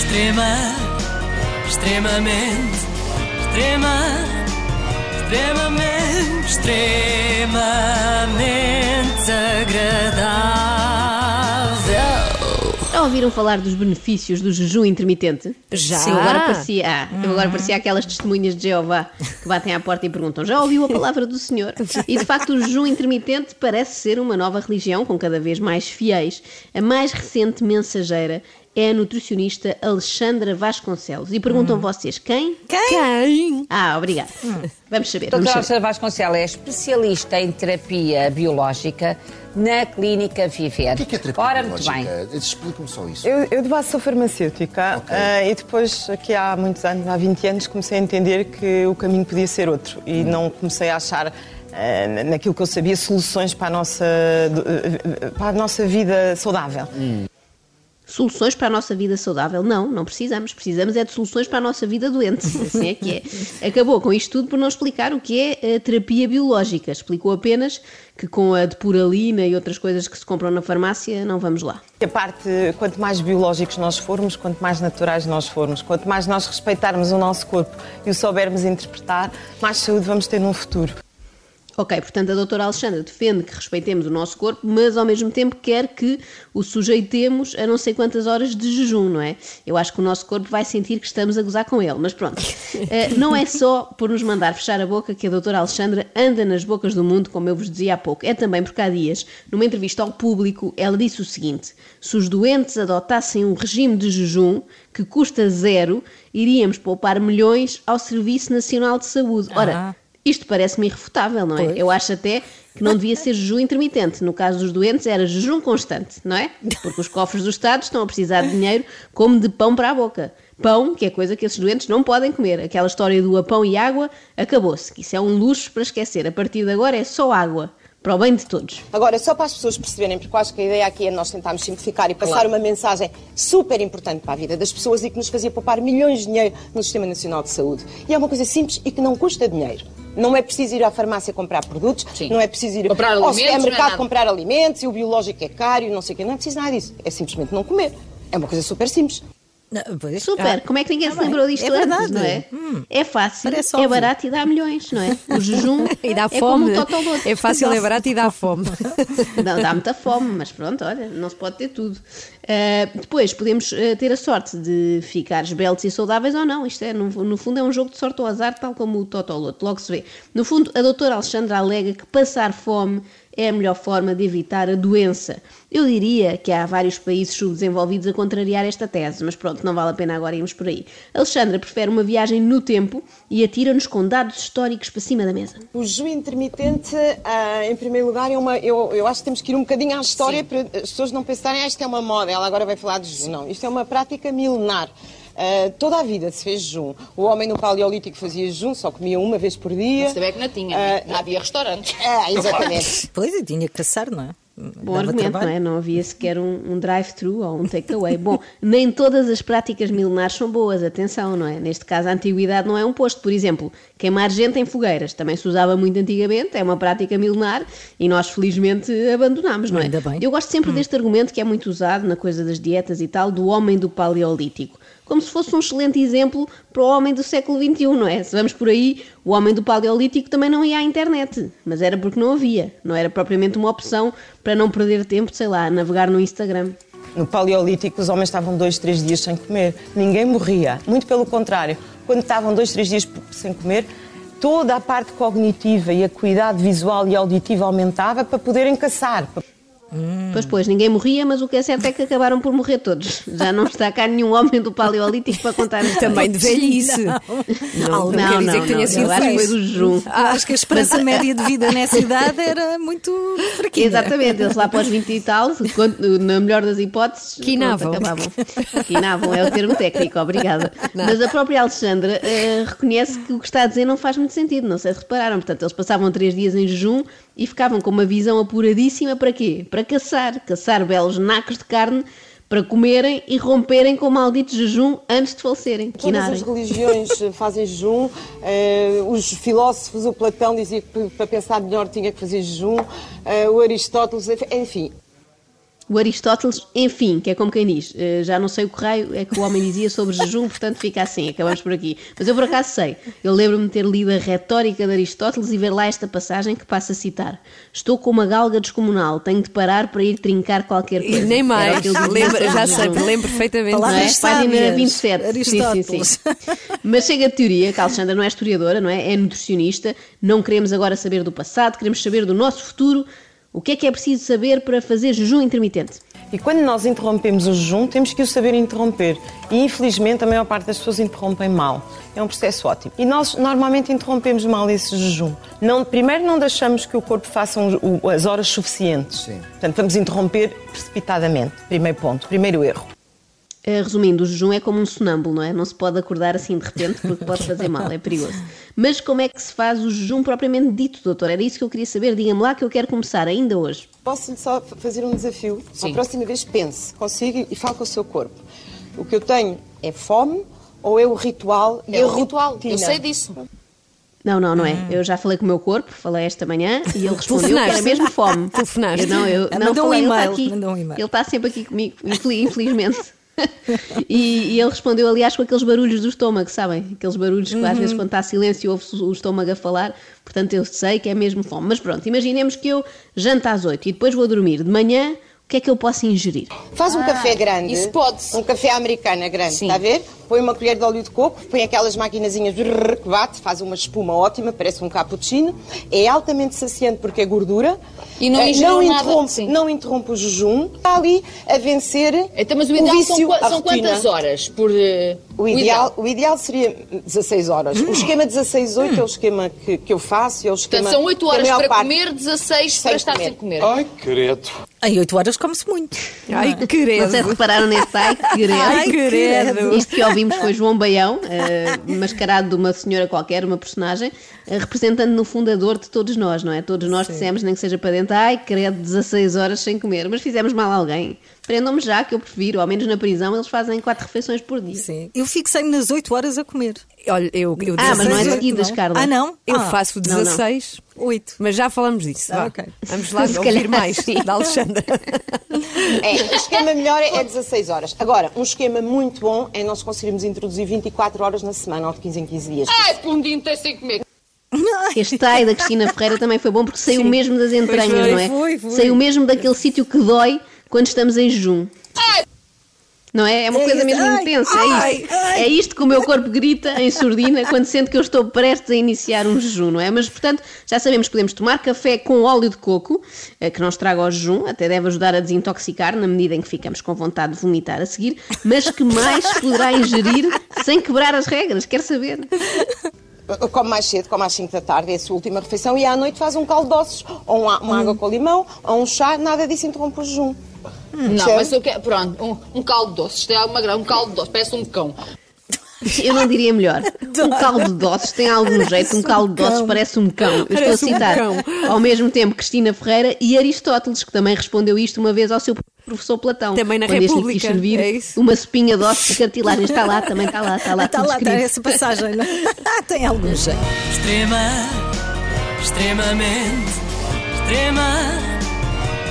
Extrema, extremamente, extrema, extremamente, extremamente agradável. Já ouviram falar dos benefícios do jejum intermitente? Já. Sim, agora parecia, ah, eu agora parecia aquelas testemunhas de Jeová que batem à porta e perguntam: já ouviu a palavra do Senhor? E de facto, o jejum intermitente parece ser uma nova religião com cada vez mais fiéis. A mais recente mensageira é a nutricionista Alexandra Vasconcelos. E perguntam vocês quem? Quem? Ah, obrigada. Vamos saber. Doutora. Alexandra Vasconcelos é especialista em terapia biológica na Clínica Viver. O que é, que é terapia Ora, muito biológica? bem. Explica-me só isso. Eu, eu de base sou farmacêutica Ok. eh, e depois, aqui há muitos anos, há 20 anos, comecei a entender que o caminho podia ser outro e não comecei a achar eh, naquilo que eu sabia soluções para a nossa, eh, para a nossa vida saudável. Soluções para a nossa vida saudável? Não, não precisamos. Precisamos é de soluções para a nossa vida doente. Assim é que é. Acabou com isto tudo por não explicar o que é a terapia biológica. Explicou apenas que com a depuralina e outras coisas que se compram na farmácia, não vamos lá. A parte, quanto mais biológicos nós formos, quanto mais naturais nós formos, quanto mais nós respeitarmos o nosso corpo e o soubermos interpretar, mais saúde vvamos ter num futuro. Ok, portanto a doutora Alexandra defende que respeitemos o nosso corpo, mas ao mesmo tempo quer que o sujeitemos a não sei quantas horas de jejum, não é? Eu acho que o nosso corpo vai sentir que estamos a gozar com ele, mas pronto. Eh, não é só por nos mandar fechar a boca que a doutora Alexandra anda nas bocas do mundo, como eu vos dizia há pouco. É também porque há dias, numa entrevista ao público, ela disse o seguinte: se os doentes adotassem um regime de jejum que custa zero, iríamos poupar milhões ao Serviço Nacional de Saúde. Ora, isto parece-me irrefutável, não é? Eu acho até que não devia ser jejum intermitente. No caso dos doentes, era jejum constante, não é? Porque os cofres do Estado estão a precisar de dinheiro como de pão para a boca. Pão, que é coisa que esses doentes não podem comer. Aquela história do a pão e água acabou-se. Isso é um luxo para esquecer. A partir de agora é só água. Para o bem de todos. Agora, só para as pessoas perceberem, porque acho que a ideia aqui é nós tentarmos simplificar e passar uma mensagem super importante para a vida das pessoas e que nos fazia poupar milhões de dinheiro no Sistema Nacional de Saúde. E é uma coisa simples e que não custa dinheiro. Não é preciso ir à farmácia comprar produtos, Sim. não é preciso ir Comprar ao é supermercado nada. comprar alimentos e o biológico é caro e não sei o quê. Não é preciso nada disso. É simplesmente não comer. É uma coisa super simples. Não, pois, Super. ah, Como é que ninguém tá se lembrou disto É antes, verdade. não é? Hum. É fácil, é barato e dá milhões, não é? O jejum E dá é fome. como o totoloto. É fácil, é Dá- barato e dá fome. Não, dá muita fome, mas pronto, olha, não se pode ter tudo. Uh, depois, podemos uh, ter a sorte de ficar esbeltos e saudáveis ou não. Isto é, no, no fundo, é um jogo de sorte ou azar, tal como o Totoloto, logo se vê. No fundo, a doutora Alexandra alega que passar fome é a melhor forma de evitar a doença. Eu diria que há vários países subdesenvolvidos a contrariar esta tese, mas pronto, não vale a pena agora irmos por aí. Alexandra prefere uma viagem no tempo e atira-nos com dados históricos para cima da mesa. O jejum intermitente, ah, em primeiro lugar, é uma, eu, eu acho que temos que ir um bocadinho à história para as pessoas não pensarem, ah, isto é uma moda, ela agora vai falar de jejum. Não, isto é uma prática milenar. Ah, toda a vida se fez jejum. O homem no Paleolítico fazia jejum, só comia uma vez por dia. Mas também que não tinha, Ah, não havia restaurantes. Ah, exatamente. Pois, eu tinha que caçar, não é? Bom Dava argumento, trabalho. não é? Não havia sequer um, um drive-thru ou um takeaway. Bom, nem todas as práticas milenares são boas, atenção, não é? Neste caso, a antiguidade não é um posto. Por exemplo, queimar gente em fogueiras também se usava muito antigamente, é uma prática milenar e nós, felizmente, abandonámos, não é? Ainda bem. Eu gosto sempre deste argumento que é muito usado na coisa das dietas e tal, do homem do paleolítico. Como se fosse um excelente exemplo para o homem do século XXI, não é? Se vamos por aí, o homem do paleolítico também não ia à internet, mas era porque não havia, não era propriamente uma opção para não perder tempo, sei lá, a navegar no Instagram. No Paleolítico, os homens estavam dois, três dias sem comer. Ninguém morria. Muito pelo contrário. Quando estavam dois, três dias sem comer, toda a parte cognitiva e a cuidade visual e auditiva aumentava para poderem caçar. Pois, pois, ninguém morria, mas o que é certo é que acabaram por morrer todos. Já não está cá nenhum homem do paleolítico para contar Também de velhice. Não, Algo não, quer dizer não, que tenha não, sido acho que foi do. Ah, Acho que a esperança média de vida nessa idade era muito fraquinha. Exatamente, eles lá para os 20 e tal, na melhor das hipóteses, pronto, Quinavam. acabavam. Quinavam, é o termo técnico, obrigada. Mas a própria Alexandra eh, reconhece que o que está a dizer não faz muito sentido, não sei se repararam. Portanto, eles passavam três dias em jejum e ficavam com uma visão apuradíssima para quê? Para caçar, caçar belos nacos de carne para comerem e romperem com o maldito jejum antes de falecerem. Todas quinarem. as religiões eh, fazem jejum. eh, os filósofos, o Platão dizia que para pensar melhor tinha que fazer jejum. eh, o Aristóteles, enfim. O Aristóteles, enfim, que é como quem diz, eh, já não sei o que raio é que o homem dizia sobre jejum, portanto fica assim, acabamos por aqui. Mas eu por acaso sei, eu lembro-me de ter lido a retórica de Aristóteles e ver lá esta passagem que passa a citar: Estou com uma galga descomunal, tenho de parar para ir trincar qualquer coisa. E nem mais. sobre já sei, lembro perfeitamente. Não é? Palavras Página sábias, 27. Sim, sim, Aristóteles. sim. Mas chega a teoria que a Alexandra não é historiadora, não é? É nutricionista. Não queremos agora saber do passado, queremos saber do nosso futuro. O que é que é preciso saber para fazer jejum intermitente? E quando nós interrompemos o jejum, temos que o saber interromper. E infelizmente a maior parte das pessoas interrompem mal. É um processo ótimo. E nós normalmente interrompemos mal esse jejum. Não, primeiro, não deixamos que o corpo faça um- o- as horas suficientes. Portanto, vamos interromper precipitadamente. Primeiro ponto, primeiro erro. Eh, Resumindo, o jejum é como um sonâmbulo, não é? Não se pode acordar assim de repente porque pode fazer mal, é perigoso. Mas como é que se faz o jejum propriamente dito, doutor? Era isso que eu queria saber. Diga-me lá que eu quero começar ainda hoje. Posso-lhe só fazer um desafio? A próxima vez pense, consiga e fale com o seu corpo. O que eu tenho é fome ou é o ritual É a o ritual, rotina? eu sei disso. Não, não, não é. Hum. Eu já falei com o meu corpo, falei esta manhã e ele respondeu que era mesmo fome. Telefonaste? Eu não, eu Ah, não mandou um falei, ele está e-mail, aqui. mandou um e-mail. Ele está sempre aqui comigo, infel- infelizmente. E, e ele respondeu, aliás, com aqueles barulhos do estômago, sabem? Aqueles barulhos que às Uhum. vezes quando está silêncio ouve-se o estômago a falar, portanto eu sei que é mesmo fome. Mas pronto, imaginemos que eu janto às 8 e depois vou dormir. De manhã, o que é que eu posso ingerir? Faz um café grande. isso pode-se. Um café americana grande, Sim. está a ver? Põe uma colher de óleo de coco, põe aquelas maquinazinhas que bate, faz uma espuma ótima, parece um cappuccino. É altamente saciante porque é gordura. E não Eh, não nada, interrompe, sim. não interrompe o jejum. Está ali a vencer Então, mas o o ideal vício, são, são quantas horas por. eh, O ideal, o ideal seria 16 horas. O esquema 16-8 é o esquema que, que eu faço. É o esquema Portanto, são 8 que a horas para parte- comer, 16 Sem para estar comer. sem comer. Ai, credo. Em 8 horas come-se muito. Ai, sei se querido. repararam nesse ai, que querer. Ai, querido. Isto que ouvimos foi João Baião, eh, mascarado de uma senhora qualquer, uma personagem, eh, representando no fundo a dor de todos nós, não é? Todos nós dissemos, nem que seja para dentro, ai, credo, 16 horas sem comer, mas fizemos mal a alguém. Prendam-me já, que eu prefiro, ao menos na prisão eles fazem quatro refeições por dia. Sim. Eu fixei-me nas 8 horas a comer. Olha, eu, eu Ah, mas não é 16, seguidas, Carla. Ah, não? Eu ah, faço não, não. 16, 8. mas já falamos disso. Ah, vá. ok. Vamos lá Se ouvir calhar mais sim. da Alexandra. É, o esquema melhor é 16 horas. Agora, um esquema muito bom é nós conseguirmos introduzir 24 horas na semana, ou de 15 em 15 dias. Ai, por um dia inteiro sem comer. Este ai da Cristina Ferreira também foi bom porque saiu mesmo das entranhas, foi, não é? foi, foi. Saiu mesmo daquele sítio que dói quando estamos em jejum. Não é? É uma É coisa isso. mesmo Ai, intensa. ai, é isto. É isto que o meu corpo grita em surdina quando sente que eu estou prestes a iniciar um jejum, não é? Mas, portanto, já sabemos que podemos tomar café com óleo de coco, eh, que não estraga o jejum, até deve ajudar a desintoxicar na medida em que ficamos com vontade de vomitar a seguir, mas que mais poderá ingerir sem quebrar as regras? Quer saber? Come mais cedo, come às 5 da tarde, é a sua última refeição, e à noite faz um caldo de ossos, ou uma, uma água com limão, ou um chá, nada disso interrompe o jejum. Não, Percebe? mas eu quero. Pronto, um, um caldo doce. Isto é alguma gra- um caldo doce, parece um cão. Eu não diria melhor. Um caldo de doces tem algum jeito, um caldo de doces parece um cão. Eu estou a citar ao mesmo tempo Cristina Ferreira e Aristóteles, que também respondeu isto uma vez ao seu professor Platão. Também na quando este República, quis servir é isso? uma sopinha de ossos de cartilagem. Está lá, também está lá, está lá. Está lá, está essa passagem. não é? Ah, tem algum jeito. Extrema, extremamente, extrema,